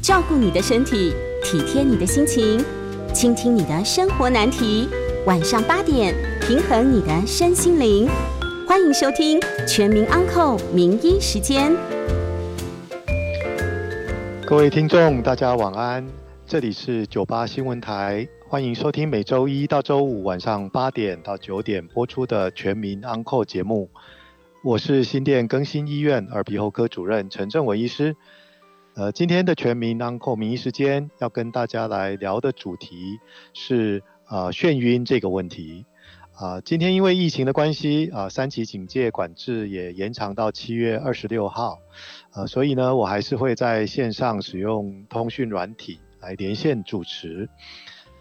照顾你的身体，体贴你的心情，倾听你的生活难题。晚上八点，平衡你的身心灵。欢迎收听《全民安扣名医时间》。各位听众，大家晚安，这里是九八新闻台，欢迎收听每周一到周五晚上八点到九点播出的《全民安扣节目。我是新店更新医院耳鼻喉科主任陈正伟医师。呃，今天的全民 Uncle 名医时间要跟大家来聊的主题是啊眩晕这个问题。啊，今天因为疫情的关系啊，三级警戒管制也延长到七月二十六号。呃，所以呢，我还是会在线上使用通讯软体来连线主持。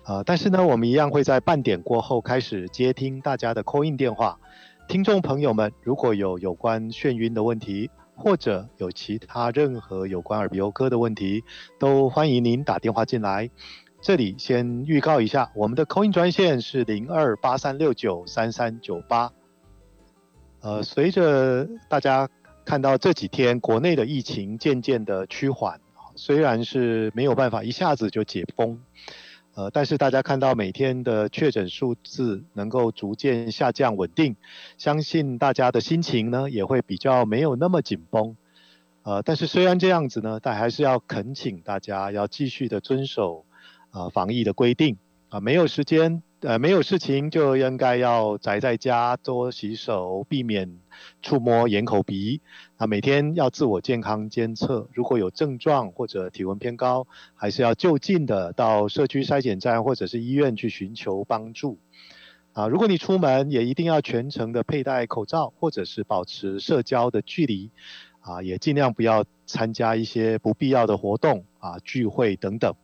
啊，但是呢，我们一样会在半点过后开始接听大家的 call in 电话。听众朋友们，如果有有关眩晕的问题，或者有其他任何有关耳鼻喉科的问题，都欢迎您打电话进来。这里先预告一下，我们的扣音专线是零二八三六九三三九八。呃，随着大家看到这几天国内的疫情渐渐的趋缓，虽然是没有办法一下子就解封。呃，但是大家看到每天的确诊数字能够逐渐下降稳定，相信大家的心情呢也会比较没有那么紧绷。呃，但是虽然这样子呢，但还是要恳请大家要继续的遵守啊防疫的规定啊，没有时间。呃，没有事情就应该要宅在家，多洗手，避免触摸眼、口、鼻。啊，每天要自我健康监测，如果有症状或者体温偏高，还是要就近的到社区筛检站或者是医院去寻求帮助。啊，如果你出门，也一定要全程的佩戴口罩，或者是保持社交的距离。啊，也尽量不要参加一些不必要的活动啊，聚会等等。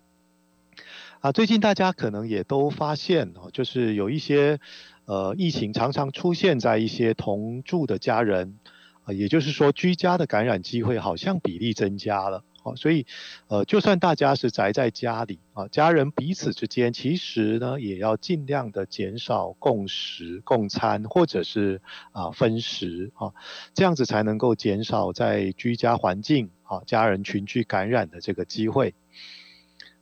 啊，最近大家可能也都发现哦，就是有一些呃疫情常常出现在一些同住的家人，啊，也就是说居家的感染机会好像比例增加了，哦，所以呃就算大家是宅在家里啊，家人彼此之间其实呢也要尽量的减少共食、共餐或者是啊分食啊，这样子才能够减少在居家环境啊家人群聚感染的这个机会。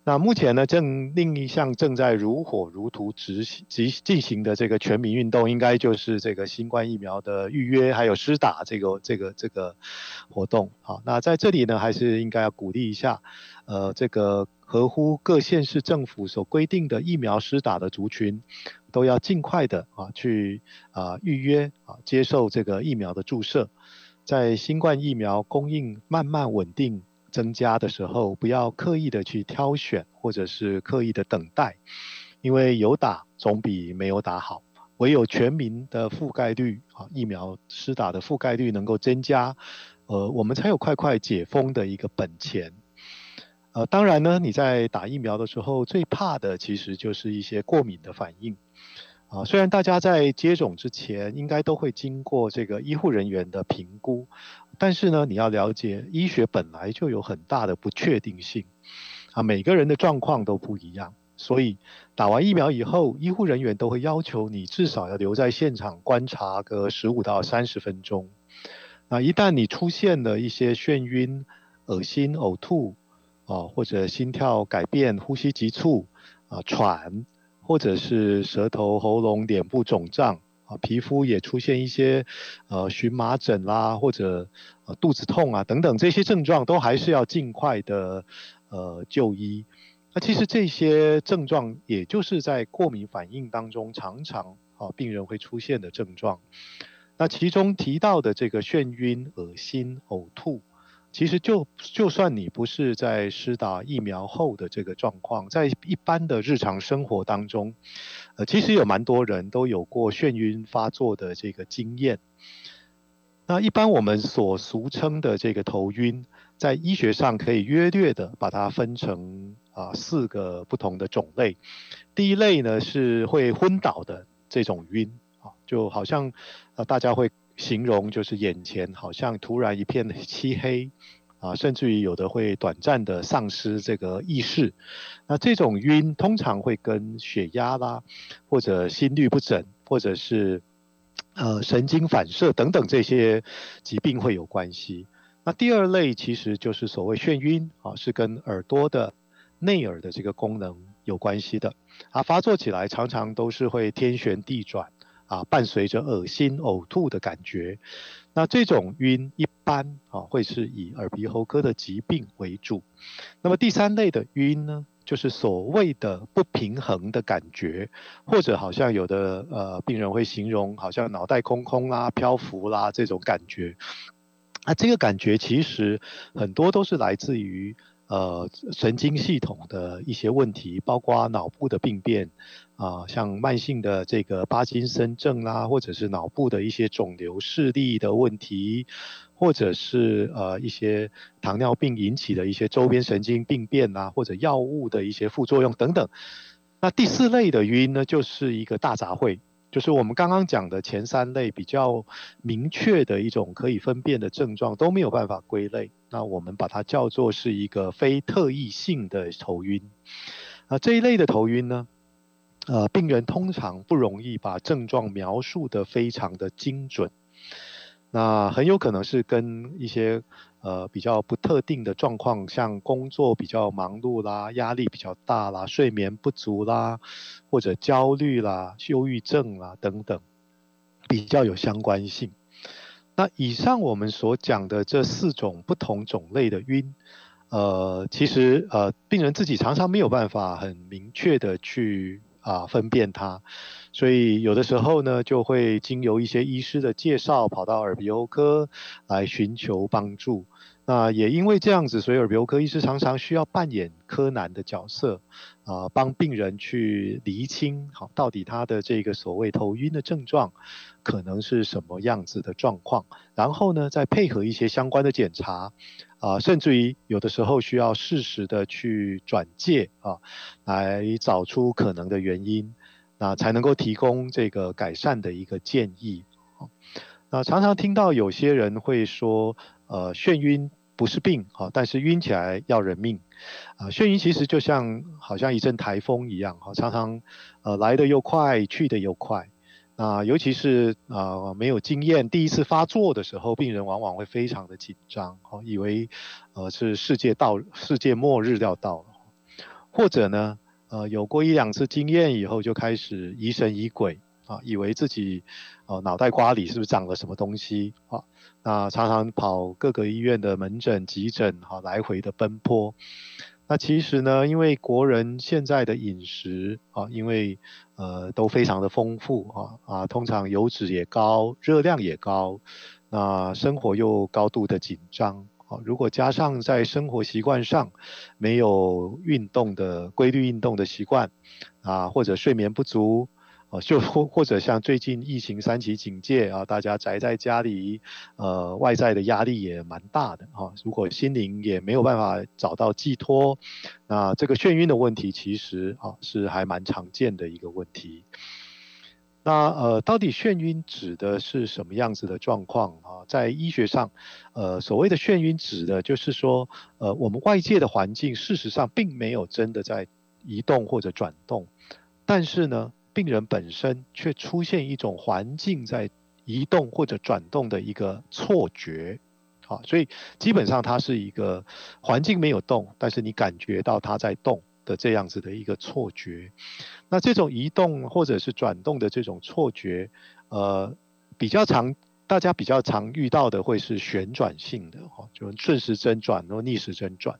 那目前呢，正另一项正在如火如荼执行、进行的这个全民运动，应该就是这个新冠疫苗的预约还有施打这个这个这个活动。好，那在这里呢，还是应该要鼓励一下，呃，这个合乎各县市政府所规定的疫苗施打的族群，都要尽快的啊去啊预约啊接受这个疫苗的注射，在新冠疫苗供应慢慢稳定。增加的时候，不要刻意的去挑选，或者是刻意的等待，因为有打总比没有打好。唯有全民的覆盖率啊，疫苗施打的覆盖率能够增加，呃，我们才有快快解封的一个本钱。呃，当然呢，你在打疫苗的时候，最怕的其实就是一些过敏的反应。啊，虽然大家在接种之前应该都会经过这个医护人员的评估，但是呢，你要了解，医学本来就有很大的不确定性，啊，每个人的状况都不一样，所以打完疫苗以后，医护人员都会要求你至少要留在现场观察个十五到三十分钟。那一旦你出现了一些眩晕、恶心、呕吐，啊，或者心跳改变、呼吸急促，啊，喘。或者是舌头、喉咙、脸部肿胀皮肤也出现一些呃荨麻疹啦，或者呃肚子痛啊等等这些症状，都还是要尽快的呃就医。那其实这些症状，也就是在过敏反应当中常常啊病人会出现的症状。那其中提到的这个眩晕、恶心、呕吐。其实就就算你不是在施打疫苗后的这个状况，在一般的日常生活当中，呃，其实有蛮多人都有过眩晕发作的这个经验。那一般我们所俗称的这个头晕，在医学上可以约略的把它分成啊四个不同的种类。第一类呢是会昏倒的这种晕啊，就好像呃大家会。形容就是眼前好像突然一片漆黑啊，甚至于有的会短暂的丧失这个意识。那这种晕通常会跟血压啦，或者心律不整，或者是呃神经反射等等这些疾病会有关系。那第二类其实就是所谓眩晕啊，是跟耳朵的内耳的这个功能有关系的啊，发作起来常常都是会天旋地转啊，伴随着恶心、呕吐的感觉。那这种晕一般啊会是以耳鼻喉科的疾病为主。那么第三类的晕呢，就是所谓的不平衡的感觉，或者好像有的呃病人会形容好像脑袋空空啦、漂浮啦这种感觉。那这个感觉其实很多都是来自于呃神经系统的一些问题，包括脑部的病变啊，像慢性的这个巴金森症啦，或者是脑部的一些肿瘤视力的问题，或者是呃一些糖尿病引起的一些周边神经病变啊，或者药物的一些副作用等等。那第四类的晕呢，就是一个大杂烩。就是我们刚刚讲的前三类比较明确的一种可以分辨的症状都没有办法归类，那我们把它叫做是一个非特异性的头晕。啊，这一类的头晕呢，呃，病人通常不容易把症状描述的非常的精准，那很有可能是跟一些。呃，比较不特定的状况，像工作比较忙碌啦，压力比较大啦，睡眠不足啦，或者焦虑啦、忧郁症啦等等，比较有相关性。那以上我们所讲的这四种不同种类的晕，呃，其实呃，病人自己常常没有办法很明确的去啊分辨它。所以有的时候呢，就会经由一些医师的介绍，跑到耳鼻喉科来寻求帮助。那也因为这样子，所以耳鼻喉科医师常常需要扮演柯南的角色，啊，帮病人去厘清，好，到底他的这个所谓头晕的症状，可能是什么样子的状况。然后呢，再配合一些相关的检查，啊，甚至于有的时候需要适时的去转介啊，来找出可能的原因。那才能够提供这个改善的一个建议。那常常听到有些人会说，呃，眩晕不是病，哈，但是晕起来要人命。啊，眩晕其实就像好像一阵台风一样，哈，常常呃来的又快，去的又快。那尤其是啊没有经验，第一次发作的时候，病人往往会非常的紧张，哈，以为呃是世界到世界末日要到了，或者呢？呃，有过一两次经验以后，就开始疑神疑鬼啊，以为自己呃脑袋瓜里是不是长了什么东西啊？那常常跑各个医院的门诊、急诊，哈，来回的奔波。那其实呢，因为国人现在的饮食啊，因为呃都非常的丰富啊啊，通常油脂也高，热量也高，那生活又高度的紧张啊。如果加上在生活习惯上没有运动的规律运动的习惯啊，或者睡眠不足，哦，就或或者像最近疫情三级警戒啊，大家宅在家里，呃，外在的压力也蛮大的哈。如果心灵也没有办法找到寄托，那这个眩晕的问题其实啊是还蛮常见的一个问题。那呃，到底眩晕指的是什么样子的状况啊？在医学上，呃，所谓的眩晕指的就是说，呃，我们外界的环境事实上并没有真的在移动或者转动，但是呢，病人本身却出现一种环境在移动或者转动的一个错觉，啊，所以基本上它是一个环境没有动，但是你感觉到它在动。的这样子的一个错觉，那这种移动或者是转动的这种错觉，呃，比较常大家比较常遇到的会是旋转性的哈，就顺时针转或逆时针转。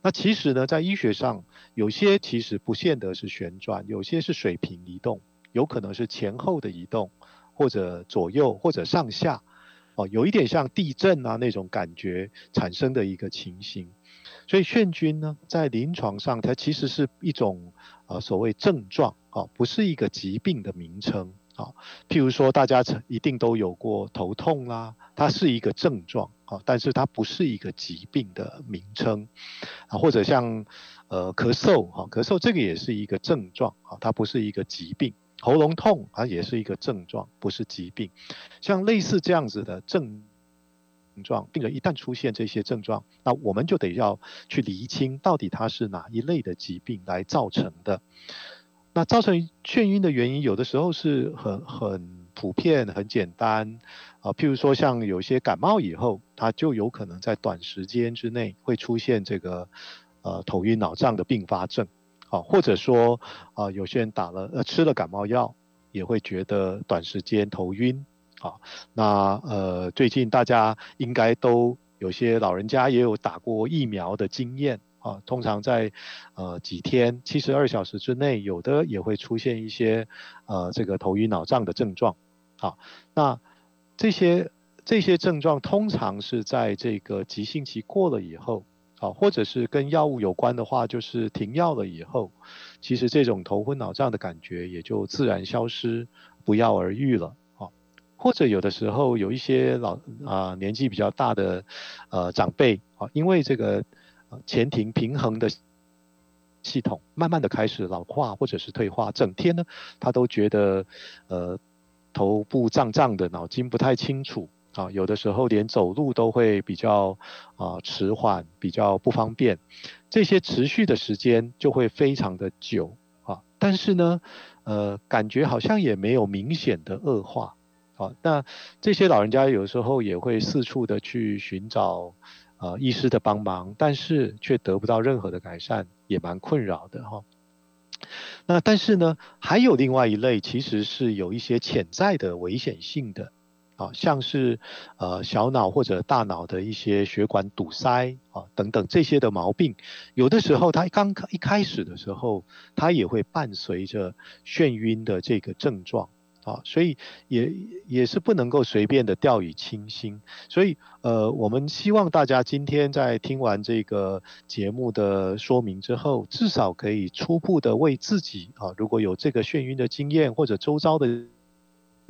那其实呢，在医学上，有些其实不见得是旋转，有些是水平移动，有可能是前后的移动，或者左右或者上下，哦，有一点像地震啊那种感觉产生的一个情形。所以眩晕呢，在临床上，它其实是一种呃所谓症状啊，不是一个疾病的名称啊。譬如说，大家曾一定都有过头痛啦，它是一个症状啊，但是它不是一个疾病的名称啊。或者像呃咳嗽哈，咳嗽这个也是一个症状啊，它不是一个疾病。喉咙痛啊也是一个症状，不是疾病。像类似这样子的症。状病人一旦出现这些症状，那我们就得要去厘清到底它是哪一类的疾病来造成的。那造成眩晕的原因，有的时候是很很普遍、很简单啊。譬如说，像有些感冒以后，它就有可能在短时间之内会出现这个呃头晕脑胀的并发症啊，或者说啊，有些人打了呃吃了感冒药，也会觉得短时间头晕啊。那呃，最近大家应该都有些老人家也有打过疫苗的经验。啊，通常在呃几天、七十二小时之内，有的也会出现一些呃这个头晕脑胀的症状。好，那这些这些症状通常是在这个急性期过了以后，啊，或者是跟药物有关的话，就是停药了以后，其实这种头昏脑胀的感觉也就自然消失，不药而愈了。啊，或者有的时候有一些老啊年纪比较大的呃长辈啊，因为这个。前庭平衡的系统慢慢的开始老化或者是退化，整天呢他都觉得呃头部胀胀的，脑筋不太清楚啊，有的时候连走路都会比较啊迟缓，比较不方便，这些持续的时间就会非常的久啊，但是呢呃感觉好像也没有明显的恶化啊，那这些老人家有时候也会四处的去寻找。呃，医师的帮忙，但是却得不到任何的改善，也蛮困扰的哈。那但是呢，还有另外一类，其实是有一些潜在的危险性的，啊，像是呃小脑或者大脑的一些血管堵塞啊等等这些的毛病，有的时候它刚一开始的时候，它也会伴随着眩晕的这个症状。啊，所以也也是不能够随便的掉以轻心。所以，呃，我们希望大家今天在听完这个节目的说明之后，至少可以初步的为自己啊，如果有这个眩晕的经验，或者周遭的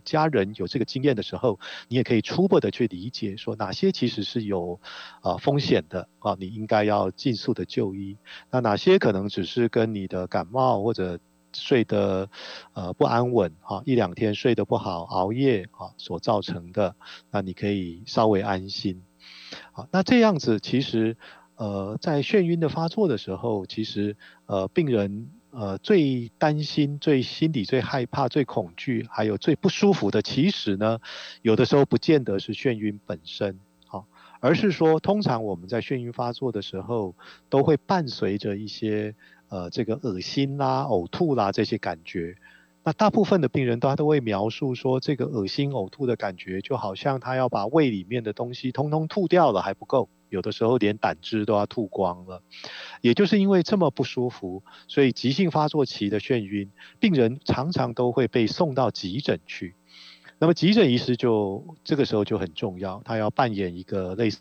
家人有这个经验的时候，你也可以初步的去理解，说哪些其实是有啊风险的啊，你应该要尽速的就医。那哪些可能只是跟你的感冒或者睡得呃不安稳哈，一两天睡得不好，熬夜啊所造成的，那你可以稍微安心。好，那这样子其实呃在眩晕的发作的时候，其实呃病人呃最担心、最心里最害怕、最恐惧，还有最不舒服的，其实呢有的时候不见得是眩晕本身，好，而是说通常我们在眩晕发作的时候，都会伴随着一些。呃，这个恶心啦、呕吐啦这些感觉，那大部分的病人都都会描述说，这个恶心呕吐的感觉，就好像他要把胃里面的东西通通吐掉了还不够，有的时候连胆汁都要吐光了。也就是因为这么不舒服，所以急性发作期的眩晕，病人常常都会被送到急诊去。那么急诊医师就这个时候就很重要，他要扮演一个类似。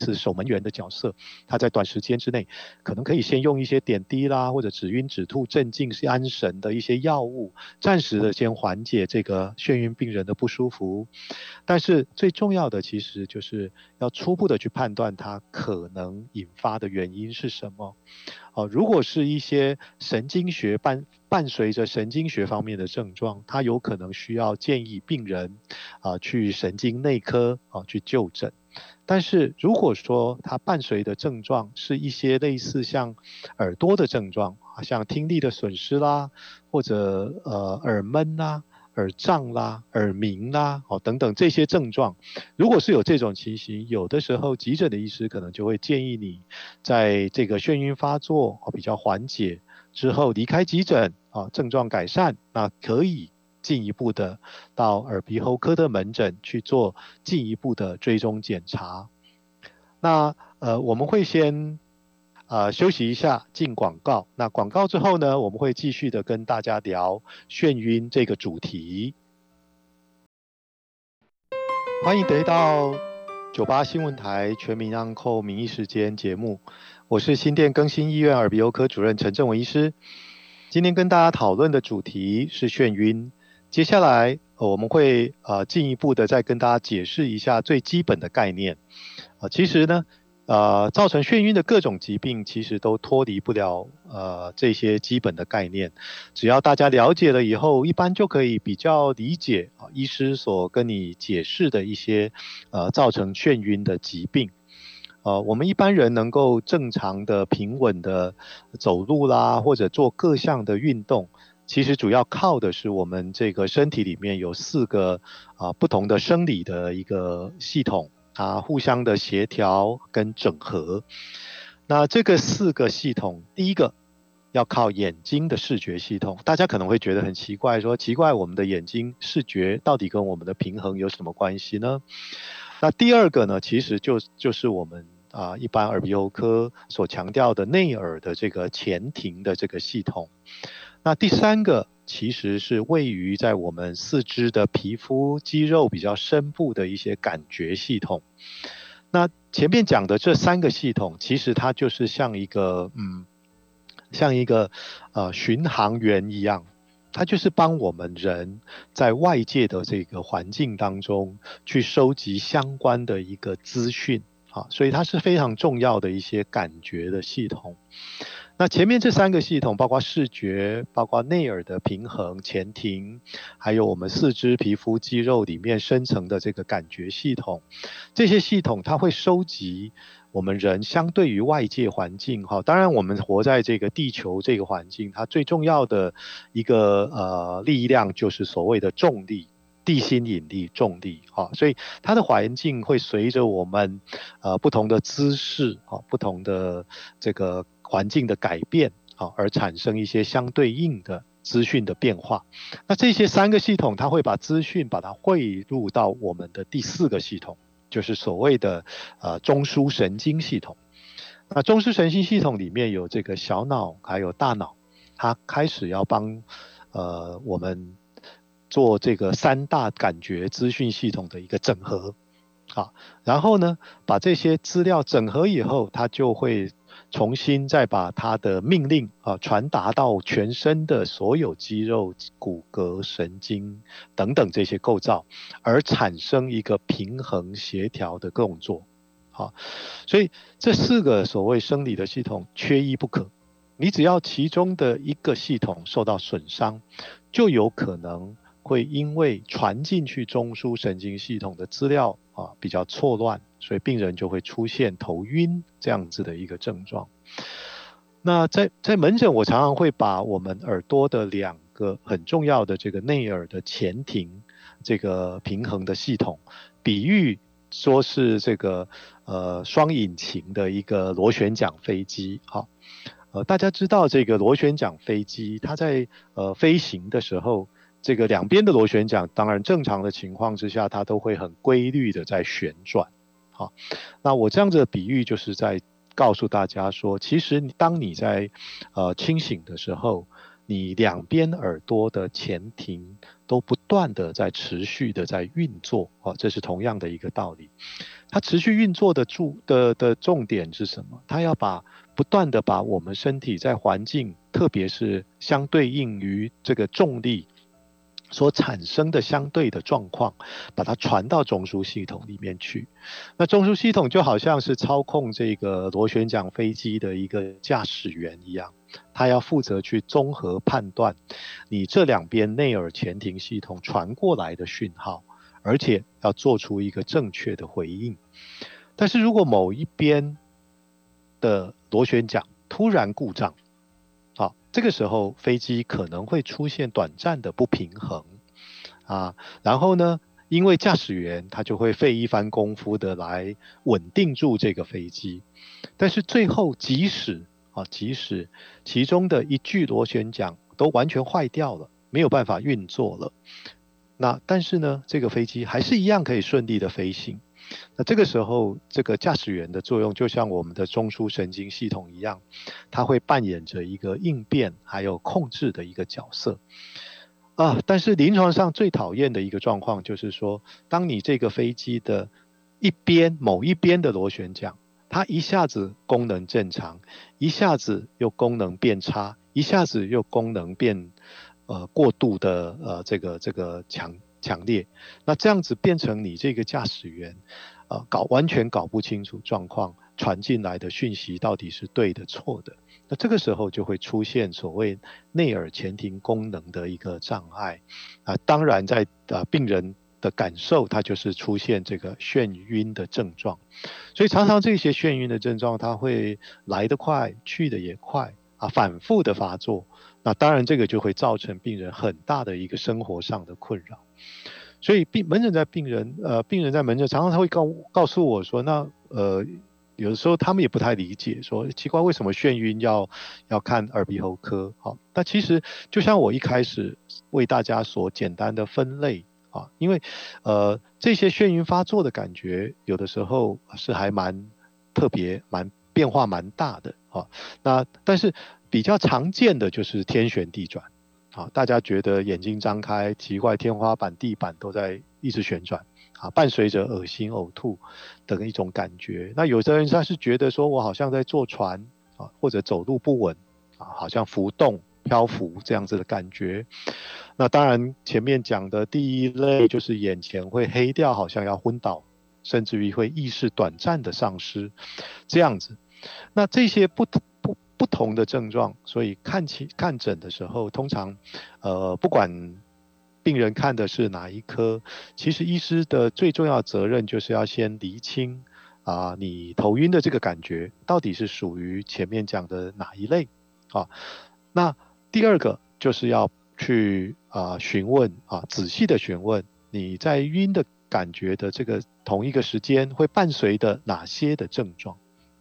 是守门员的角色，他在短时间之内，可能可以先用一些点滴啦，或者止晕止吐镇静安神的一些药物，暂时的先缓解这个眩晕病人的不舒服。但是最重要的其实就是要初步的去判断它可能引发的原因是什么。哦，如果是一些神经学伴伴随着神经学方面的症状，他有可能需要建议病人啊去神经内科啊去就诊。但是如果说它伴随的症状是一些类似像耳朵的症状，像听力的损失啦，或者呃耳闷啦、耳胀啦、耳鸣啦，哦等等这些症状，如果是有这种情形，有的时候急诊的医师可能就会建议你，在这个眩晕发作哦比较缓解之后离开急诊啊，症状改善，那可以。进一步的到耳鼻喉科的门诊去做进一步的追踪检查。那呃我们会先呃休息一下进广告。那广告之后呢，我们会继续的跟大家聊眩晕这个主题。欢迎回到九八新闻台全民安扣名医时间节目，我是新店更新医院耳鼻喉科主任陈正文医师。今天跟大家讨论的主题是眩晕。接下来我们会呃进一步的再跟大家解释一下最基本的概念啊，其实呢呃造成眩晕的各种疾病其实都脱离不了呃这些基本的概念，只要大家了解了以后，一般就可以比较理解啊医师所跟你解释的一些呃造成眩晕的疾病，呃我们一般人能够正常的平稳的走路啦或者做各项的运动。其实主要靠的是我们这个身体里面有四个啊不同的生理的一个系统啊，互相的协调跟整合。那这个四个系统，第一个要靠眼睛的视觉系统，大家可能会觉得很奇怪，说奇怪我们的眼睛视觉到底跟我们的平衡有什么关系呢？那第二个呢，其实就就是我们啊一般耳鼻喉科所强调的内耳的这个前庭的这个系统。那第三个其实是位于在我们四肢的皮肤肌肉比较深部的一些感觉系统。那前面讲的这三个系统，其实它就是像一个嗯，像一个呃巡航员一样，它就是帮我们人在外界的这个环境当中去收集相关的一个资讯啊，所以它是非常重要的一些感觉的系统。那前面这三个系统，包括视觉、包括内耳的平衡、前庭，还有我们四肢皮肤肌肉里面深层的这个感觉系统，这些系统它会收集我们人相对于外界环境哈，当然我们活在这个地球这个环境，它最重要的一个呃力量就是所谓的重力、地心引力、重力哈，所以它的环境会随着我们呃不同的姿势啊、不同的这个。环境的改变啊，而产生一些相对应的资讯的变化。那这些三个系统，它会把资讯把它汇入到我们的第四个系统，就是所谓的呃中枢神经系统。那中枢神经系统里面有这个小脑，还有大脑，它开始要帮呃我们做这个三大感觉资讯系统的一个整合啊。然后呢，把这些资料整合以后，它就会。重新再把它的命令啊传达到全身的所有肌肉、骨骼、神经等等这些构造，而产生一个平衡协调的动作。好，所以这四个所谓生理的系统缺一不可。你只要其中的一个系统受到损伤，就有可能会因为传进去中枢神经系统的资料啊比较错乱。所以病人就会出现头晕这样子的一个症状。那在在门诊，我常常会把我们耳朵的两个很重要的这个内耳的前庭这个平衡的系统，比喻说是这个呃双引擎的一个螺旋桨飞机。好，呃大家知道这个螺旋桨飞机，它在呃飞行的时候。这个两边的螺旋桨，当然正常的情况之下，它都会很规律的在旋转。好，那我这样子的比喻就是在告诉大家说，其实当你在呃清醒的时候，你两边耳朵的前庭都不断的在持续的在运作，啊，这是同样的一个道理。它持续运作的注的的重点是什么？它要把不断的把我们身体在环境，特别是相对应于这个重力。所产生的相对的状况，把它传到中枢系统里面去。那中枢系统就好像是操控这个螺旋桨飞机的一个驾驶员一样，他要负责去综合判断你这两边内耳前庭系统传过来的讯号，而且要做出一个正确的回应。但是如果某一边的螺旋桨突然故障，这个时候，飞机可能会出现短暂的不平衡啊，然后呢，因为驾驶员他就会费一番功夫的来稳定住这个飞机，但是最后即使啊，即使其中的一具螺旋桨都完全坏掉了，没有办法运作了，那但是呢，这个飞机还是一样可以顺利的飞行。那这个时候，这个驾驶员的作用就像我们的中枢神经系统一样，它会扮演着一个应变还有控制的一个角色啊。但是临床上最讨厌的一个状况就是说，当你这个飞机的一边某一边的螺旋桨，它一下子功能正常，一下子又功能变差，一下子又功能变呃过度的呃这个这个强。强烈，那这样子变成你这个驾驶员，呃，搞完全搞不清楚状况，传进来的讯息到底是对的错的，那这个时候就会出现所谓内耳前庭功能的一个障碍，啊，当然在呃病人的感受，它就是出现这个眩晕的症状，所以常常这些眩晕的症状，它会来得快，去的也快。啊反复的发作，那当然这个就会造成病人很大的一个生活上的困扰。所以病门诊在病人呃病人在门诊常常他会告告诉我说，那呃有的时候他们也不太理解，说奇怪为什么眩晕要要看耳鼻喉科？好，那其实就像我一开始为大家所简单的分类啊，因为呃这些眩晕发作的感觉有的时候是还蛮特别蛮。变化蛮大的啊，那但是比较常见的就是天旋地转，啊，大家觉得眼睛张开，奇怪，天花板、地板都在一直旋转，啊，伴随着恶心、呕吐等一种感觉。那有的人他是觉得说我好像在坐船啊，或者走路不稳啊，好像浮动、漂浮这样子的感觉。那当然前面讲的第一类就是眼前会黑掉，好像要昏倒，甚至于会意识短暂的丧失，这样子。那这些不同不同的症状，所以看起看诊的时候，通常，呃，不管病人看的是哪一科，其实医师的最重要责任就是要先厘清啊，你头晕的这个感觉到底是属于前面讲的哪一类啊？那第二个就是要去啊询问啊，仔细的询问你在晕的感觉的这个同一个时间会伴随的哪些的症状。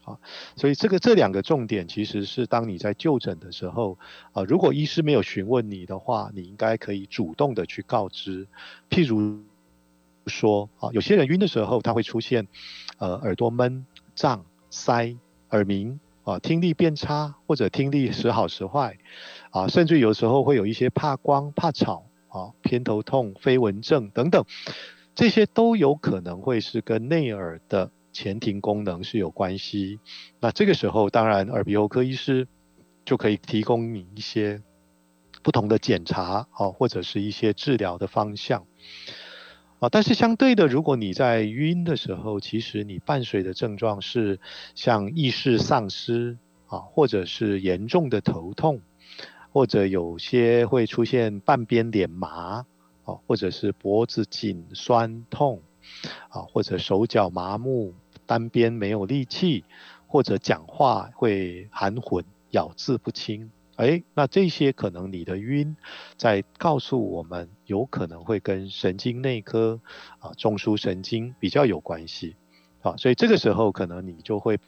啊，所以这个这两个重点其实是当你在就诊的时候，啊，如果医师没有询问你的话，你应该可以主动的去告知。譬如说，啊，有些人晕的时候，他会出现，呃，耳朵闷、胀、塞、耳鸣，啊，听力变差或者听力时好时坏，啊，甚至有时候会有一些怕光、怕吵，啊，偏头痛、飞蚊症等等，这些都有可能会是跟内耳的。前庭功能是有关系，那这个时候当然耳鼻喉科医师就可以提供你一些不同的检查啊，或者是一些治疗的方向啊。但是相对的，如果你在晕的时候，其实你伴随的症状是像意识丧失啊，或者是严重的头痛，或者有些会出现半边脸麻啊，或者是脖子紧酸痛啊，或者手脚麻木。单边没有力气，或者讲话会含混、咬字不清，哎，那这些可能你的晕，在告诉我们，有可能会跟神经内科啊、中枢神经比较有关系，啊，所以这个时候可能你就会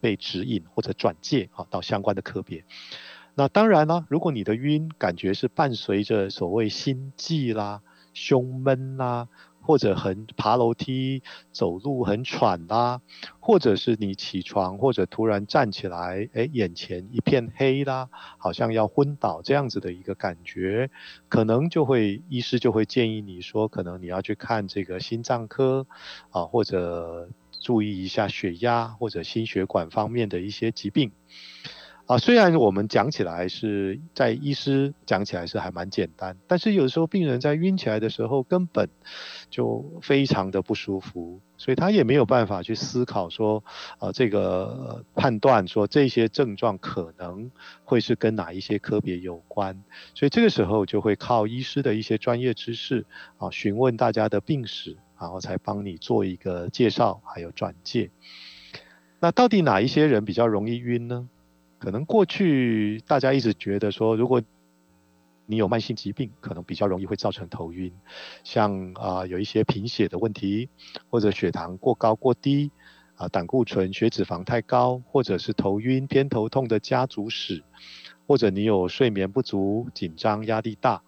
被指引或者转介啊到相关的科别。那当然了，如果你的晕感觉是伴随着所谓心悸啦、胸闷啦。或者很爬楼梯、走路很喘啦，或者是你起床或者突然站起来，哎，眼前一片黑啦，好像要昏倒这样子的一个感觉，可能就会医师就会建议你说，可能你要去看这个心脏科啊，或者注意一下血压或者心血管方面的一些疾病。啊，虽然我们讲起来是在医师讲起来是还蛮简单，但是有时候病人在晕起来的时候根本就非常的不舒服，所以他也没有办法去思考说，呃，这个判断说这些症状可能会是跟哪一些科别有关，所以这个时候就会靠医师的一些专业知识啊，询问大家的病史，然后才帮你做一个介绍还有转介。那到底哪一些人比较容易晕呢？可能过去大家一直觉得说，如果你有慢性疾病，可能比较容易会造成头晕，像啊有一些贫血的问题，或者血糖过高过低，啊胆固醇、血脂肪太高，或者是头晕偏头痛的家族史，或者你有睡眠不足、紧张、压力大，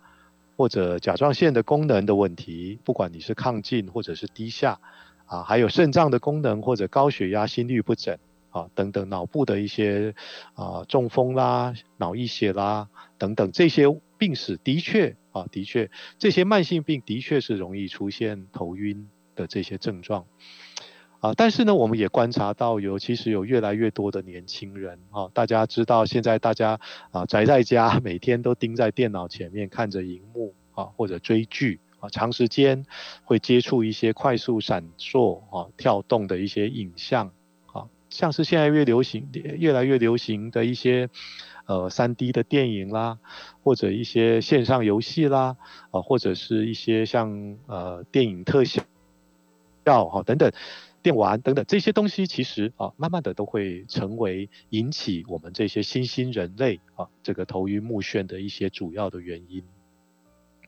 或者甲状腺的功能的问题，不管你是亢进或者是低下，啊还有肾脏的功能或者高血压、心律不整。啊，等等，脑部的一些啊中风啦、脑溢血啦等等这些病史，的确啊，的确这些慢性病的确是容易出现头晕的这些症状啊。但是呢，我们也观察到有其实有越来越多的年轻人啊，大家知道现在大家啊宅在家，每天都盯在电脑前面看着荧幕啊，或者追剧啊，长时间会接触一些快速闪烁啊、跳动的一些影像。像是现在越流行、越来越流行的一些呃三 D 的电影啦，或者一些线上游戏啦，啊，或者是一些像呃电影特效，哈等等，电玩等等这些东西，其实啊，慢慢的都会成为引起我们这些新兴人类啊这个头晕目眩的一些主要的原因。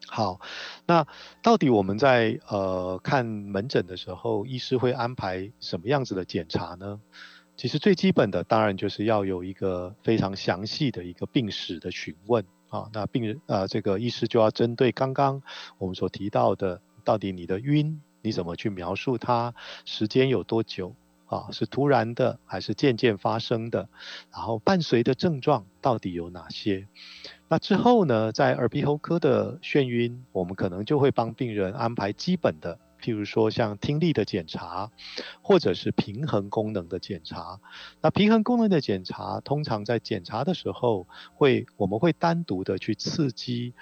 好，那到底我们在呃看门诊的时候，医师会安排什么样子的检查呢？其实最基本的当然就是要有一个非常详细的一个病史的询问啊，那病人呃这个医师就要针对刚刚我们所提到的，到底你的晕你怎么去描述它，时间有多久？啊，是突然的还是渐渐发生的？然后伴随的症状到底有哪些？那之后呢，在耳鼻喉科的眩晕，我们可能就会帮病人安排基本的，譬如说像听力的检查，或者是平衡功能的检查。那平衡功能的检查，通常在检查的时候，会我们会单独的去刺激。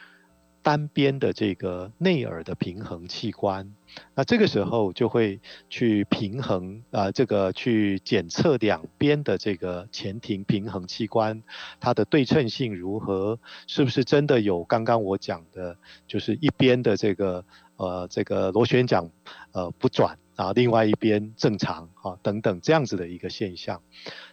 单边的这个内耳的平衡器官，那这个时候就会去平衡啊，这个去检测两边的这个前庭平衡器官，它的对称性如何，是不是真的有刚刚我讲的，就是一边的这个呃这个螺旋桨呃不转啊，另外一边正常啊等等这样子的一个现象。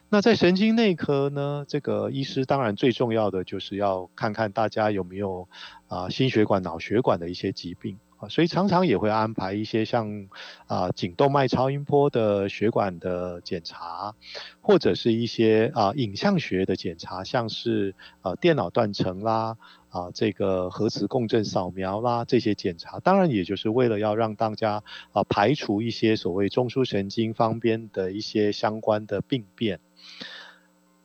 那在神经内科呢，这个医师当然最重要的就是要看看大家有没有啊心血管、脑血管的一些疾病啊，所以常常也会安排一些像啊颈动脉超音波的血管的检查，或者是一些啊影像学的检查，像是啊电脑断层啦啊这个核磁共振扫描啦这些检查，当然也就是为了要让大家啊排除一些所谓中枢神经方面的一些相关的病变。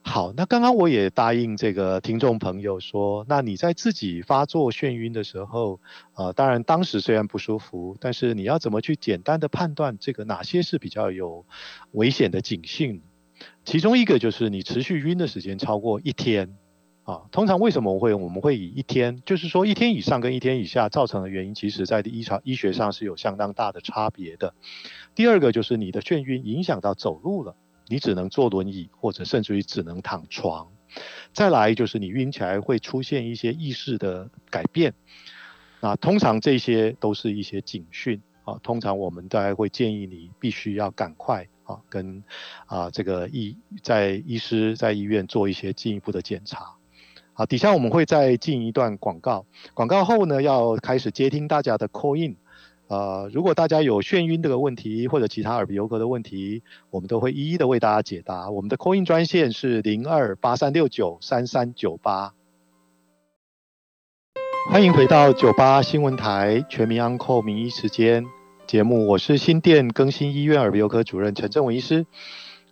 好，那刚刚我也答应这个听众朋友说，那你在自己发作眩晕的时候，呃，当然当时虽然不舒服，但是你要怎么去简单的判断这个哪些是比较有危险的警讯？其中一个就是你持续晕的时间超过一天，啊，通常为什么我会我们会以一天，就是说一天以上跟一天以下造成的原因，其实在医查医学上是有相当大的差别的。第二个就是你的眩晕影响到走路了。你只能坐轮椅，或者甚至于只能躺床。再来就是你晕起来会出现一些意识的改变，那通常这些都是一些警讯啊。通常我们大概会建议你必须要赶快啊，跟啊这个医在医师在医院做一些进一步的检查。好，底下我们会再进一段广告，广告后呢要开始接听大家的 call in。呃，如果大家有眩晕这个问题，或者其他耳鼻喉科的问题，我们都会一一的为大家解答。我们的 call in 专线是零二八三六九三三九八。欢迎回到九八新闻台全民安扣名医时间节目，我是新店更新医院耳鼻喉科主任陈正文医师。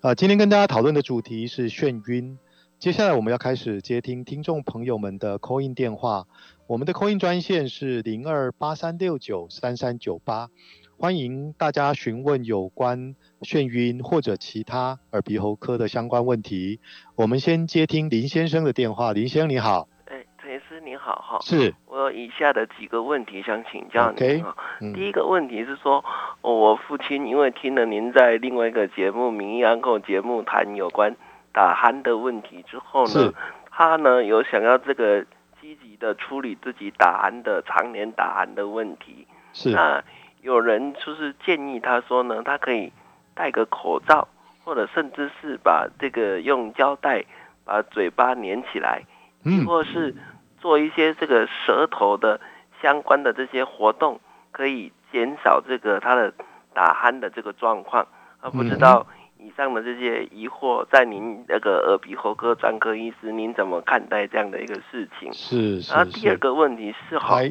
呃，今天跟大家讨论的主题是眩晕。接下来我们要开始接听听众朋友们的 call in 电话。我们的 call in 专线是零二八三六九三三九八，欢迎大家询问有关眩晕或者其他耳鼻喉科的相关问题。我们先接听林先生的电话，林先生你好。哎，陈医师你好哈。是。我有以下的几个问题想请教您啊。第一个问题是说，我父亲因为听了您在另外一个节目《名医安扣》节目谈有关打鼾的问题之后呢，他呢有想要这个。积极的处理自己打鼾的常年打鼾的问题。是。那有人就是建议他说呢，他可以戴个口罩，或者甚至是把这个用胶带把嘴巴粘起来，嗯，或是做一些这个舌头的相关的这些活动，可以减少这个他的打鼾的这个状况。啊，不知道。以上的这些疑惑，在您那个耳鼻喉科专科医师，您怎么看待这样的一个事情？是是。然后第二个问题是哈，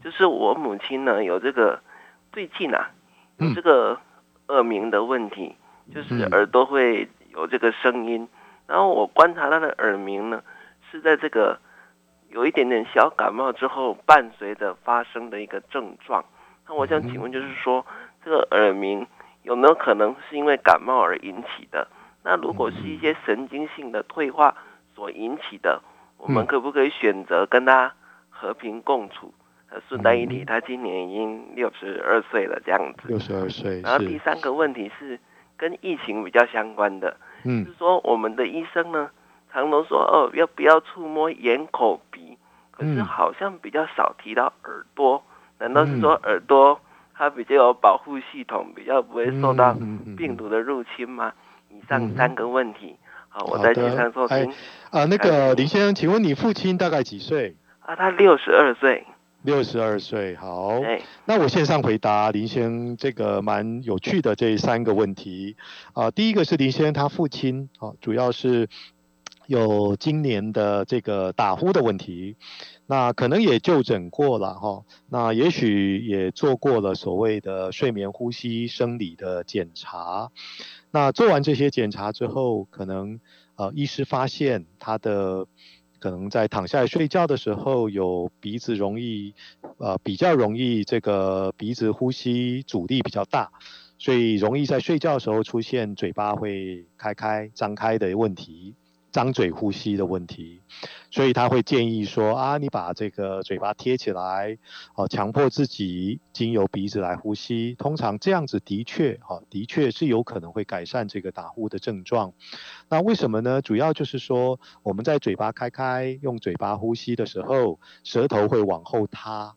就是我母亲呢有这个最近啊有这个耳鸣的问题，就是耳朵会有这个声音，然后我观察她的耳鸣呢是在这个有一点点小感冒之后伴随着发生的一个症状。那我想请问，就是说这个耳鸣。有没有可能是因为感冒而引起的？那如果是一些神经性的退化所引起的，我们可不可以选择跟他和平共处？呃，顺带一提，他今年已经六十二岁了，这样子。六十二岁。然后第三个问题是跟疫情比较相关的，嗯，是说我们的医生呢，常都说哦，要不要触摸眼、口、鼻，可是好像比较少提到耳朵。难道是说耳朵？它比较有保护系统，比较不会受到病毒的入侵吗？以上三个问题，好，我在线上做听。啊，那个林先生，请问你父亲大概几岁？啊，他六十二岁。六十二岁，好。那我线上回答林先生这个蛮有趣的这三个问题。啊，第一个是林先生他父亲，啊，主要是有今年的这个打呼的问题，那可能也就诊过了哈，那也许也做过了所谓的睡眠呼吸生理的检查。那做完这些检查之后，可能呃医师发现他的。可能在躺下来睡觉的时候，有鼻子容易，呃，比较容易这个鼻子呼吸阻力比较大，所以容易在睡觉的时候出现嘴巴会开开、张开的问题。张嘴呼吸的问题，所以他会建议说啊，你把这个嘴巴贴起来，哦，强迫自己经由鼻子来呼吸。通常这样子的确，哈，的确是有可能会改善这个打呼的症状。那为什么呢？主要就是说我们在嘴巴开开用嘴巴呼吸的时候，舌头会往后塌，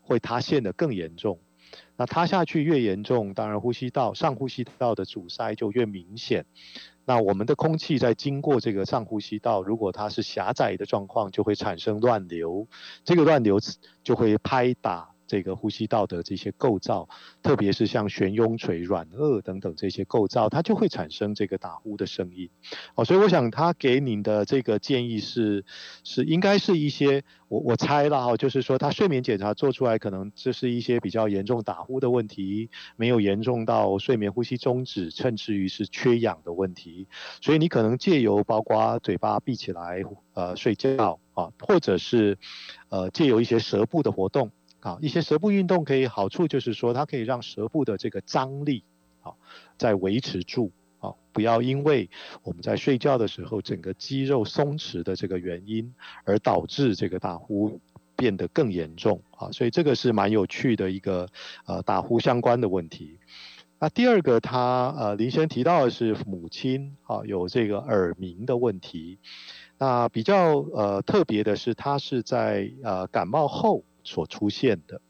会塌陷的更严重。那塌下去越严重，当然呼吸道上呼吸道的阻塞就越明显。那我们的空气在经过这个上呼吸道，如果它是狭窄的状况，就会产生乱流，这个乱流就会拍打。这个呼吸道的这些构造，特别是像悬雍垂、软腭等等这些构造，它就会产生这个打呼的声音。哦，所以我想他给您的这个建议是，是应该是一些我我猜了哈，就是说他睡眠检查做出来，可能这是一些比较严重打呼的问题，没有严重到睡眠呼吸中止，甚至于是缺氧的问题。所以你可能借由包括嘴巴闭起来呃睡觉啊，或者是呃借由一些舌部的活动。啊，一些舌部运动可以好处就是说，它可以让舌部的这个张力，好，在维持住，啊，不要因为我们在睡觉的时候整个肌肉松弛的这个原因，而导致这个打呼变得更严重，啊，所以这个是蛮有趣的一个呃打呼相关的问题。那第二个，他呃林先提到的是母亲啊有这个耳鸣的问题，那比较呃特别的是，他是在呃感冒后。所出现的，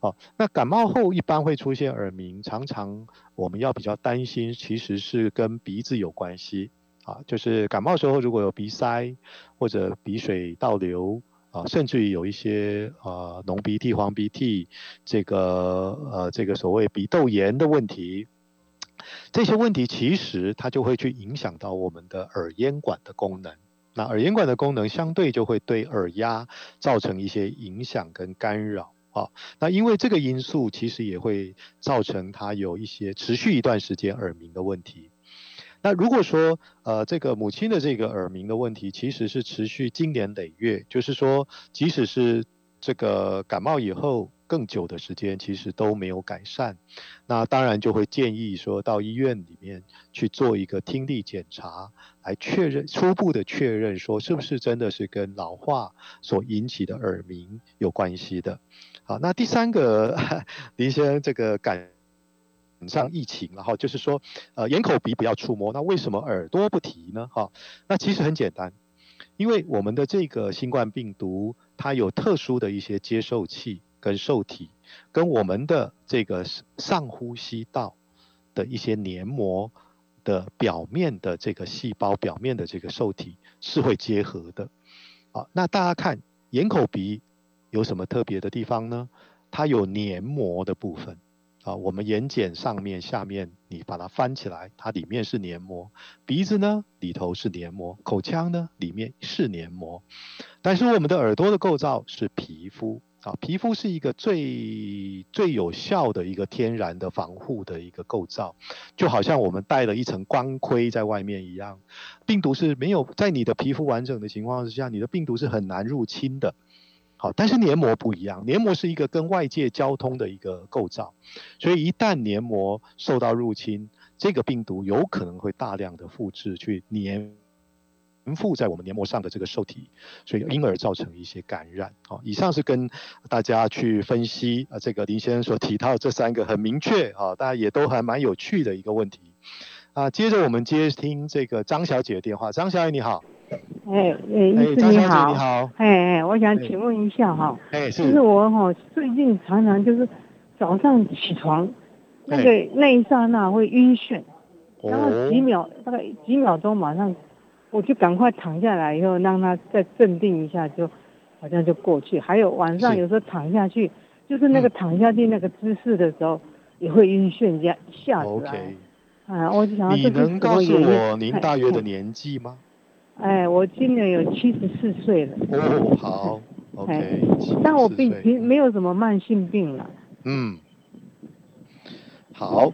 哦，那感冒后一般会出现耳鸣，常常我们要比较担心，其实是跟鼻子有关系，啊，就是感冒时候如果有鼻塞或者鼻水倒流，啊，甚至于有一些呃浓鼻涕、黄鼻涕，这个呃这个所谓鼻窦炎的问题，这些问题其实它就会去影响到我们的耳咽管的功能。那耳咽管的功能相对就会对耳压造成一些影响跟干扰啊。那因为这个因素，其实也会造成它有一些持续一段时间耳鸣的问题。那如果说呃这个母亲的这个耳鸣的问题其实是持续经年累月，就是说即使是这个感冒以后。更久的时间其实都没有改善，那当然就会建议说到医院里面去做一个听力检查，来确认初步的确认说是不是真的是跟老化所引起的耳鸣有关系的。好，那第三个 林先生这个赶上疫情，然后就是说呃眼口鼻不要触摸，那为什么耳朵不提呢？哈，那其实很简单，因为我们的这个新冠病毒它有特殊的一些接受器。跟受体跟我们的这个上呼吸道的一些黏膜的表面的这个细胞表面的这个受体是会结合的，啊，那大家看眼口鼻有什么特别的地方呢？它有黏膜的部分，啊，我们眼睑上面下面你把它翻起来，它里面是黏膜，鼻子呢里头是黏膜，口腔呢里面是黏膜，但是我们的耳朵的构造是皮肤。啊，皮肤是一个最最有效的一个天然的防护的一个构造，就好像我们戴了一层光盔在外面一样，病毒是没有在你的皮肤完整的情况之下，你的病毒是很难入侵的。好，但是黏膜不一样，黏膜是一个跟外界交通的一个构造，所以一旦黏膜受到入侵，这个病毒有可能会大量的复制去黏。附在我们黏膜上的这个受体，所以因而造成一些感染。好，以上是跟大家去分析啊，这个林先生所提到这三个很明确啊，大家也都还蛮有趣的一个问题啊。接着我们接听这个张小姐的电话，张小姐你好。哎哎，张小姐你好。哎哎，我想请问一下哈，就是我哈最近常常就是早上起床那个那一刹那会晕眩，然后几秒大概几秒钟马上我就赶快躺下来以后让他再镇定一下，就好像就过去。还有晚上有时候躺下去，就是那个躺下去那个姿势的时候也会晕眩，一下一下子啊。啊，我就想你能告诉我您大约的年纪吗？哎，我今年有七十四岁了。哦，好，OK。但我并没没有什么慢性病了。嗯。好，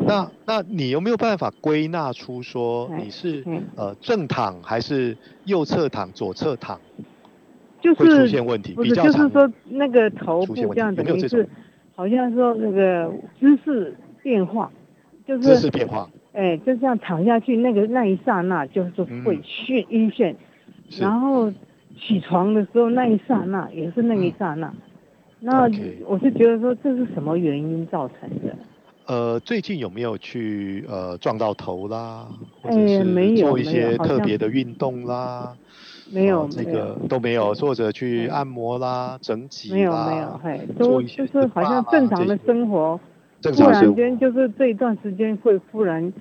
那那你有没有办法归纳出说你是呃正躺还是右侧躺、左侧躺？就是出现问题，比较就是说那个头部这样子，是好像说那个姿势变化。就是姿势变化，哎，就这样躺下去，那个那一刹那就是会眩晕眩，然后起床的时候那一刹那也是那一刹那，那我是觉得说这是什么原因造成的？呃，最近有没有去呃撞到头啦？哎，没有，做一些特别的运动啦？没有，这个都没有，或者去按摩啦、整脊没有没有，嘿，都就是好像正常的生活。突然间就是这一段时间会忽然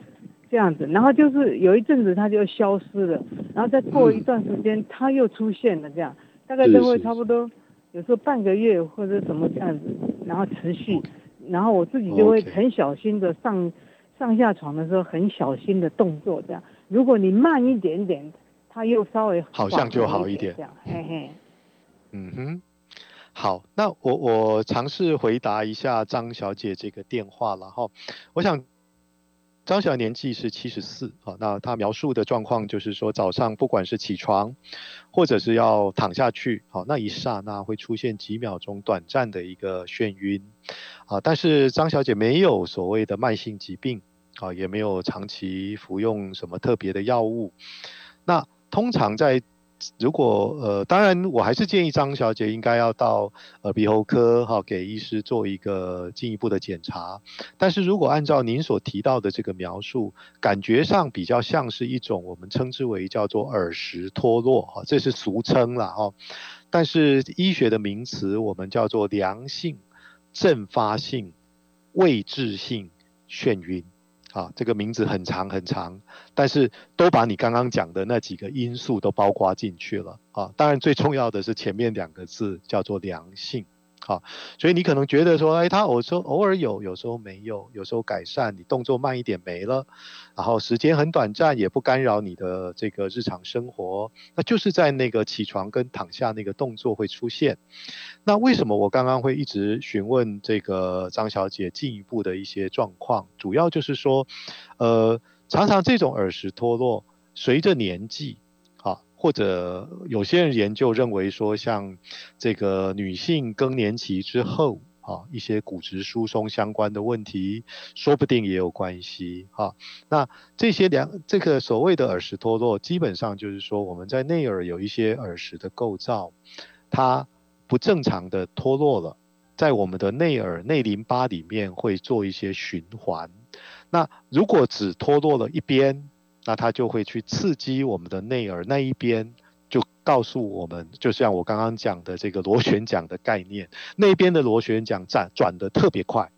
这样子，然后就是有一阵子它就消失了，然后再过一段时间它又出现了这样，大概都会差不多有时候半个月或者什么这样子，然后持续，然后我自己就会很小心的上上下床的时候很小心的动作这样，如果你慢一点点，它又稍微好像就好一点这样，嘿嘿，嗯哼。好，那我我尝试回答一下张小姐这个电话了哈。我想张小姐年纪是七十四啊，那她描述的状况就是说早上不管是起床或者是要躺下去，好那一刹那会出现几秒钟短暂的一个眩晕啊，但是张小姐没有所谓的慢性疾病啊，也没有长期服用什么特别的药物。那通常在如果呃，当然我还是建议张小姐应该要到耳鼻喉科哈，给医师做一个进一步的检查。但是如果按照您所提到的这个描述，感觉上比较像是一种我们称之为叫做耳石脱落哈，这是俗称了哈。但是医学的名词我们叫做良性阵发性位置性眩晕。啊，这个名字很长很长，但是都把你刚刚讲的那几个因素都包括进去了啊。当然最重要的是前面两个字叫做良性。好，所以你可能觉得说，哎，他偶说偶尔有，有时候没有，有时候改善，你动作慢一点没了，然后时间很短暂，也不干扰你的这个日常生活，那就是在那个起床跟躺下那个动作会出现。那为什么我刚刚会一直询问这个张小姐进一步的一些状况？主要就是说，呃，常常这种耳石脱落，随着年纪。或者有些人研究认为说，像这个女性更年期之后啊，一些骨质疏松相关的问题，说不定也有关系哈。那这些两这个所谓的耳石脱落，基本上就是说我们在内耳有一些耳石的构造，它不正常的脱落了，在我们的内耳内淋巴里面会做一些循环。那如果只脱落了一边，那它就会去刺激我们的内耳那一边，就告诉我们，就像我刚刚讲的这个螺旋桨的概念，那边的螺旋桨转转的特别快，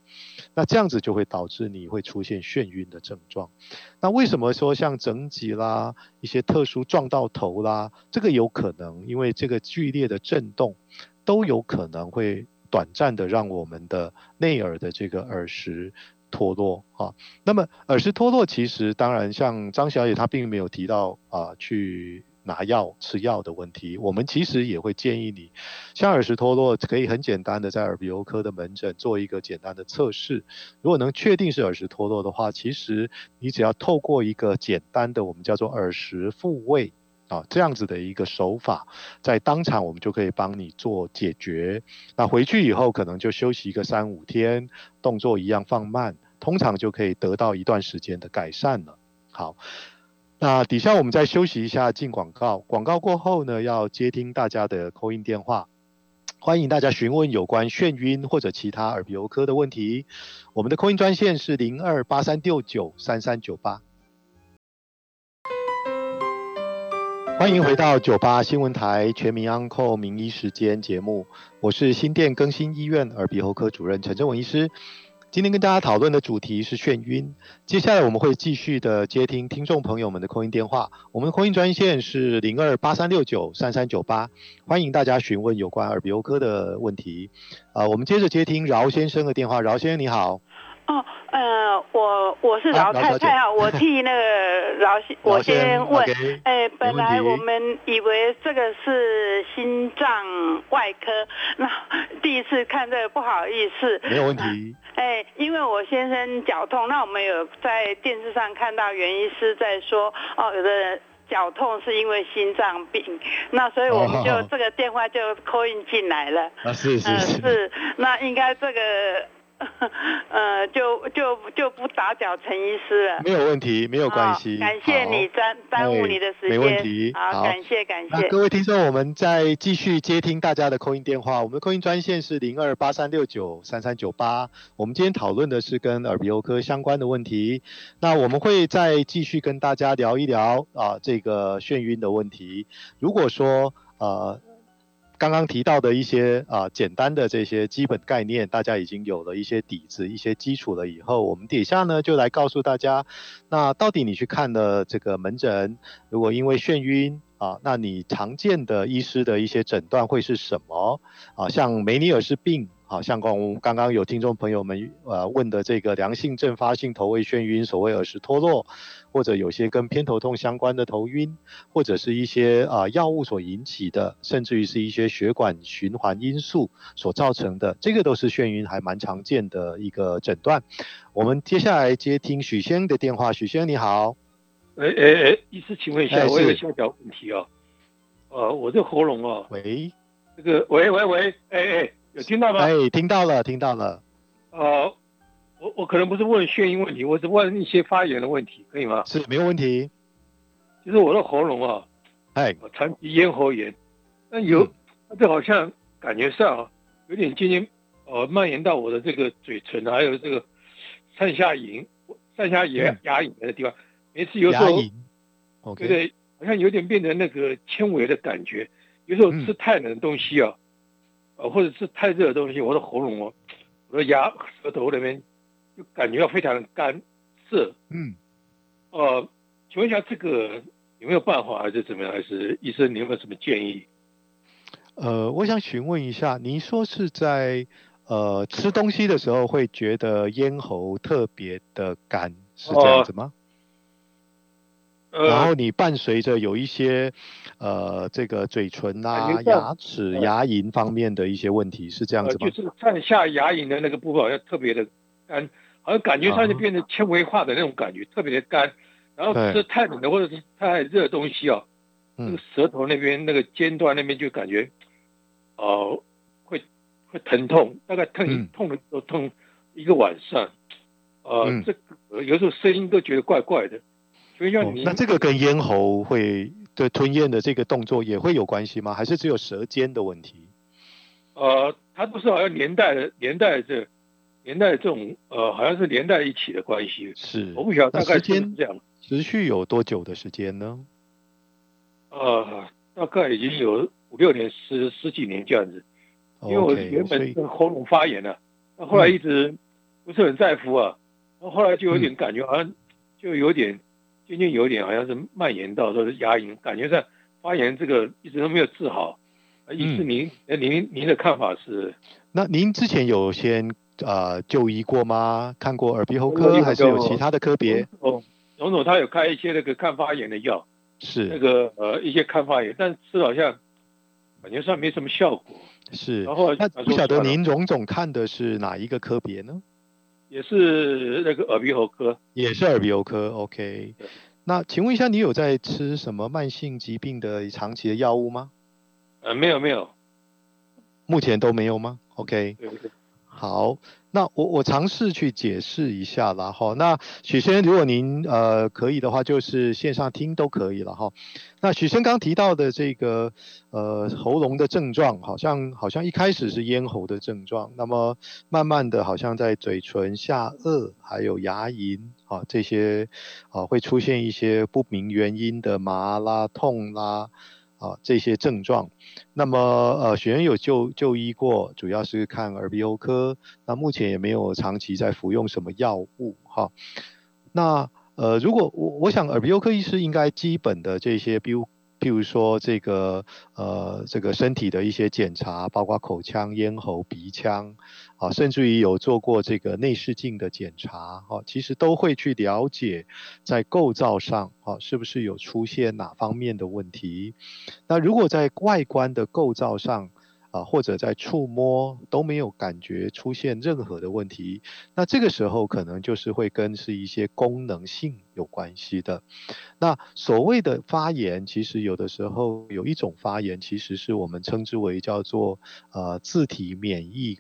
那这样子就会导致你会出现眩晕的症状。那为什么说像整脊啦，一些特殊撞到头啦，这个有可能，因为这个剧烈的震动都有可能会短暂的让我们的内耳的这个耳石。脱落啊，那么耳石脱落其实当然像张小姐她并没有提到啊去拿药吃药的问题，我们其实也会建议你，像耳石脱落可以很简单的在耳鼻喉科的门诊做一个简单的测试，如果能确定是耳石脱落的话，其实你只要透过一个简单的我们叫做耳石复位。啊，这样子的一个手法，在当场我们就可以帮你做解决。那回去以后可能就休息一个三五天，动作一样放慢，通常就可以得到一段时间的改善了。好，那底下我们再休息一下，进广告。广告过后呢，要接听大家的扣音电话，欢迎大家询问有关眩晕或者其他耳鼻喉科的问题。我们的扣音专线是零二八三六九三三九八。欢迎回到九八新闻台全民安扣名医时间节目，我是新店更新医院耳鼻喉科主任陈正文医师。今天跟大家讨论的主题是眩晕。接下来我们会继续的接听听众朋友们的空音电话，我们的空音专线是零二八三六九三三九八，欢迎大家询问有关耳鼻喉科的问题。啊，我们接着接听饶先生的电话，饶先生你好。哦，呃，我我是老太太啊，我替那个 老先，我先问，哎，本来我们以为这个是心脏外科，那 第一次看这个不好意思，没有问题，哎，因为我先生脚痛，那我们有在电视上看到袁医师在说，哦，有的人脚痛是因为心脏病，那所以我们就这个电话就扣印进来了，啊是是。是，那应该这个。呃，就就就不打搅陈医师了。没有问题，没有关系。感谢你耽耽误你的时间。没问题。好，感谢感谢。各位听众，我们再继续接听大家的扣音电话。我们的扣音专线是零二八三六九三三九八。我们今天讨论的是跟耳鼻喉科相关的问题。那我们会再继续跟大家聊一聊啊，这个眩晕的问题。如果说呃。刚刚提到的一些啊简单的这些基本概念，大家已经有了一些底子、一些基础了。以后我们底下呢就来告诉大家，那到底你去看了这个门诊，如果因为眩晕啊，那你常见的医师的一些诊断会是什么啊？像梅尼尔氏病。好，像刚刚刚有听众朋友们呃问的这个良性阵发性头位眩晕，所谓耳石脱落，或者有些跟偏头痛相关的头晕，或者是一些啊药物所引起的，甚至于是一些血管循环因素所造成的，这个都是眩晕还蛮常见的一个诊断。我们接下来接听许先生的电话，许先生你好。哎哎哎，医师，请问一下，我有个小小问题哦，呃，我这喉咙哦，喂，这个喂喂喂，哎哎。有听到吗？哎，听到了，听到了。呃，我我可能不是问眩晕问题，我是问一些发炎的问题，可以吗？是，没有问题。就是我的喉咙啊，哎，长期咽喉炎，那有，这好像感觉上啊有点渐渐呃蔓延到我的这个嘴唇，还有这个上下龈、上下牙牙龈的地方。每次有时候，对对，好像有点变成那个纤维的感觉。有时候吃太冷的东西啊。呃，或者是太热的东西，我的喉咙哦，我的牙、舌头那边就感觉到非常的干涩。嗯，呃，请问一下，这个有没有办法，还是怎么样？还是医生，你有没有什么建议？呃，我想询问一下，您说是在呃吃东西的时候会觉得咽喉特别的干，是这样子吗？然后你伴随着有一些，呃，这个嘴唇啊、牙齿、牙龈方面的一些问题，是这样子吗？就是上下牙龈的那个部分好像特别的干，好像感觉上就变成纤维化的那种感觉，特别的干。然后吃太冷的或者是太热的东西哦，那个舌头那边那个尖端那边就感觉，哦，会会疼痛，大概疼痛的都痛一个晚上。呃，这有时候声音都觉得怪怪的。所以要那这个跟咽喉会对吞咽的这个动作也会有关系吗？还是只有舌尖的问题？呃，它不是好像连带的连带这连带这种呃，好像是连带一起的关系。是，我不晓得大概是这样。持续有多久的时间呢？呃，大概已经有五六年、十十几年这样子。因为我原本是喉咙发炎了，那后来一直不是很在乎啊，那后来就有点感觉，好像就有点。渐渐有点好像是蔓延到说是牙龈，感觉上发炎这个一直都没有治好。医师您，您您的看法是？那您之前有先呃就医过吗？看过耳鼻喉科还是有其他的科别？哦，总总他有开一些那个抗发炎的药，是那个呃一些抗发炎，但是好像感觉上没什么效果。是，然后那不晓得您荣总看的是哪一个科别呢？也是那个耳鼻喉科，也是耳鼻喉科。OK，那请问一下，你有在吃什么慢性疾病的长期的药物吗？呃，没有没有，目前都没有吗？OK，对对。好，那我我尝试去解释一下了哈。那许先生，如果您呃可以的话，就是线上听都可以了哈。那许生刚提到的这个呃喉咙的症状，好像好像一开始是咽喉的症状，那么慢慢的好像在嘴唇下颚还有牙龈啊这些啊会出现一些不明原因的麻啦痛啦。啊，这些症状，那么呃，学员有就就医过，主要是看耳鼻喉科，那目前也没有长期在服用什么药物哈。那呃，如果我我想耳鼻喉科医师应该基本的这些，比如。譬如说这个呃这个身体的一些检查，包括口腔、咽喉、鼻腔，啊，甚至于有做过这个内视镜的检查，啊，其实都会去了解在构造上，啊，是不是有出现哪方面的问题。那如果在外观的构造上，啊，或者在触摸都没有感觉出现任何的问题，那这个时候可能就是会跟是一些功能性有关系的。那所谓的发炎，其实有的时候有一种发炎，其实是我们称之为叫做呃自体免疫。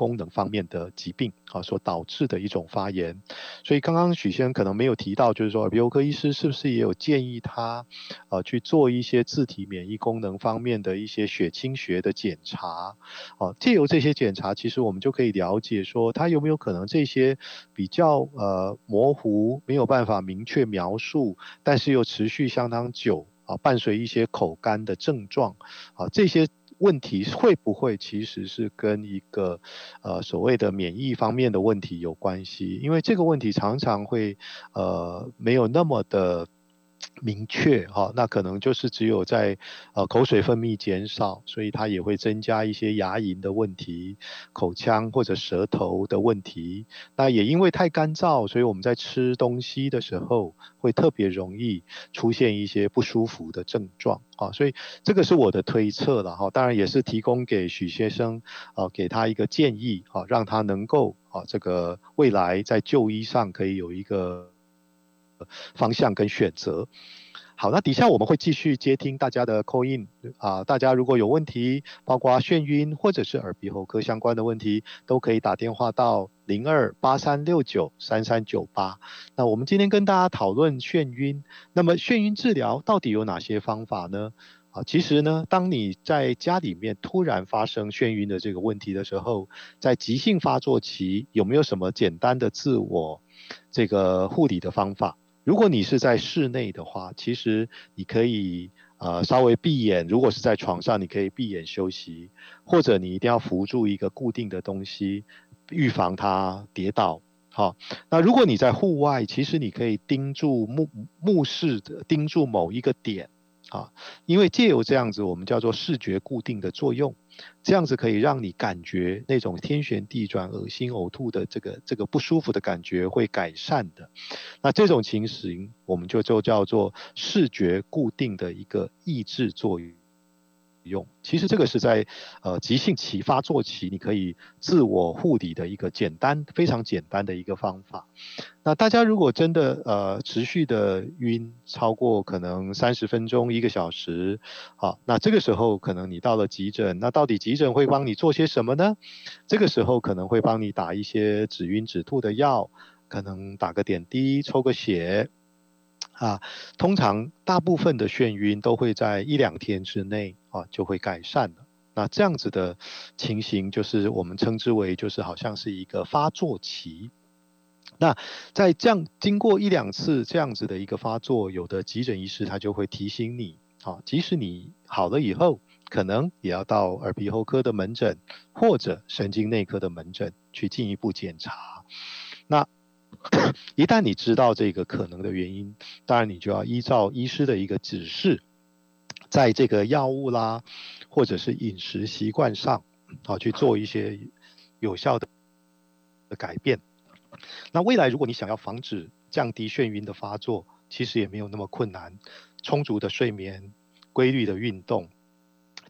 功能方面的疾病啊，所导致的一种发炎，所以刚刚许先生可能没有提到，就是说耳鼻喉科医师是不是也有建议他，呃，去做一些自体免疫功能方面的一些血清学的检查，啊，借由这些检查，其实我们就可以了解说，他有没有可能这些比较呃模糊，没有办法明确描述，但是又持续相当久啊，伴随一些口干的症状，啊，这些。问题会不会其实是跟一个呃所谓的免疫方面的问题有关系？因为这个问题常常会呃没有那么的。明确哈，那可能就是只有在呃口水分泌减少，所以它也会增加一些牙龈的问题、口腔或者舌头的问题。那也因为太干燥，所以我们在吃东西的时候会特别容易出现一些不舒服的症状啊。所以这个是我的推测了哈，当然也是提供给许先生啊，给他一个建议啊，让他能够啊这个未来在就医上可以有一个。方向跟选择，好，那底下我们会继续接听大家的 call in 啊，大家如果有问题，包括眩晕或者是耳鼻喉科相关的问题，都可以打电话到零二八三六九三三九八。那我们今天跟大家讨论眩晕，那么眩晕治疗到底有哪些方法呢？啊，其实呢，当你在家里面突然发生眩晕的这个问题的时候，在急性发作期有没有什么简单的自我这个护理的方法？如果你是在室内的话，其实你可以呃稍微闭眼。如果是在床上，你可以闭眼休息，或者你一定要扶住一个固定的东西，预防它跌倒。好，那如果你在户外，其实你可以盯住目目视的盯住某一个点。啊，因为借由这样子，我们叫做视觉固定的作用，这样子可以让你感觉那种天旋地转、恶心呕吐的这个这个不舒服的感觉会改善的。那这种情形，我们就就叫做视觉固定的一个抑制作用。用，其实这个是在呃急性期发作期，你可以自我护理的一个简单、非常简单的一个方法。那大家如果真的呃持续的晕超过可能三十分钟、一个小时，好，那这个时候可能你到了急诊，那到底急诊会帮你做些什么呢？这个时候可能会帮你打一些止晕止吐的药，可能打个点滴、抽个血。啊，通常大部分的眩晕都会在一两天之内啊就会改善了。那这样子的情形就是我们称之为就是好像是一个发作期。那在这样经过一两次这样子的一个发作，有的急诊医师他就会提醒你，啊，即使你好了以后，可能也要到耳鼻喉科的门诊或者神经内科的门诊去进一步检查。那一旦你知道这个可能的原因，当然你就要依照医师的一个指示，在这个药物啦，或者是饮食习惯上，啊去做一些有效的改变。那未来如果你想要防止降低眩晕的发作，其实也没有那么困难。充足的睡眠、规律的运动、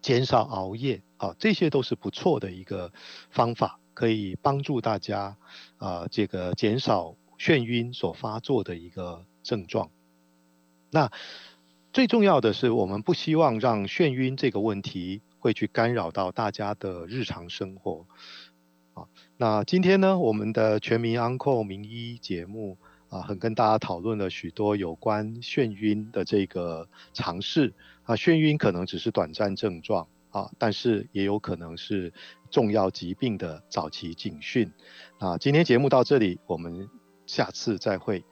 减少熬夜，啊，这些都是不错的一个方法。可以帮助大家，啊，这个减少眩晕所发作的一个症状。那最重要的是，我们不希望让眩晕这个问题会去干扰到大家的日常生活。啊，那今天呢，我们的全民安控名医节目啊，很跟大家讨论了许多有关眩晕的这个尝试啊，眩晕可能只是短暂症状啊，但是也有可能是重要疾病的早期警讯啊。今天节目到这里，我们下次再会。